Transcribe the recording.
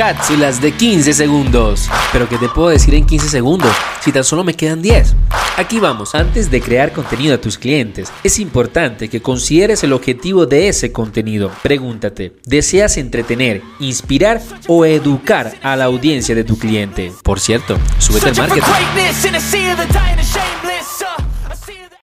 cápsulas de 15 segundos. Pero ¿qué te puedo decir en 15 segundos si tan solo me quedan 10? Aquí vamos, antes de crear contenido a tus clientes, es importante que consideres el objetivo de ese contenido. Pregúntate, ¿deseas entretener, inspirar o educar a la audiencia de tu cliente? Por cierto, súbete al marketing.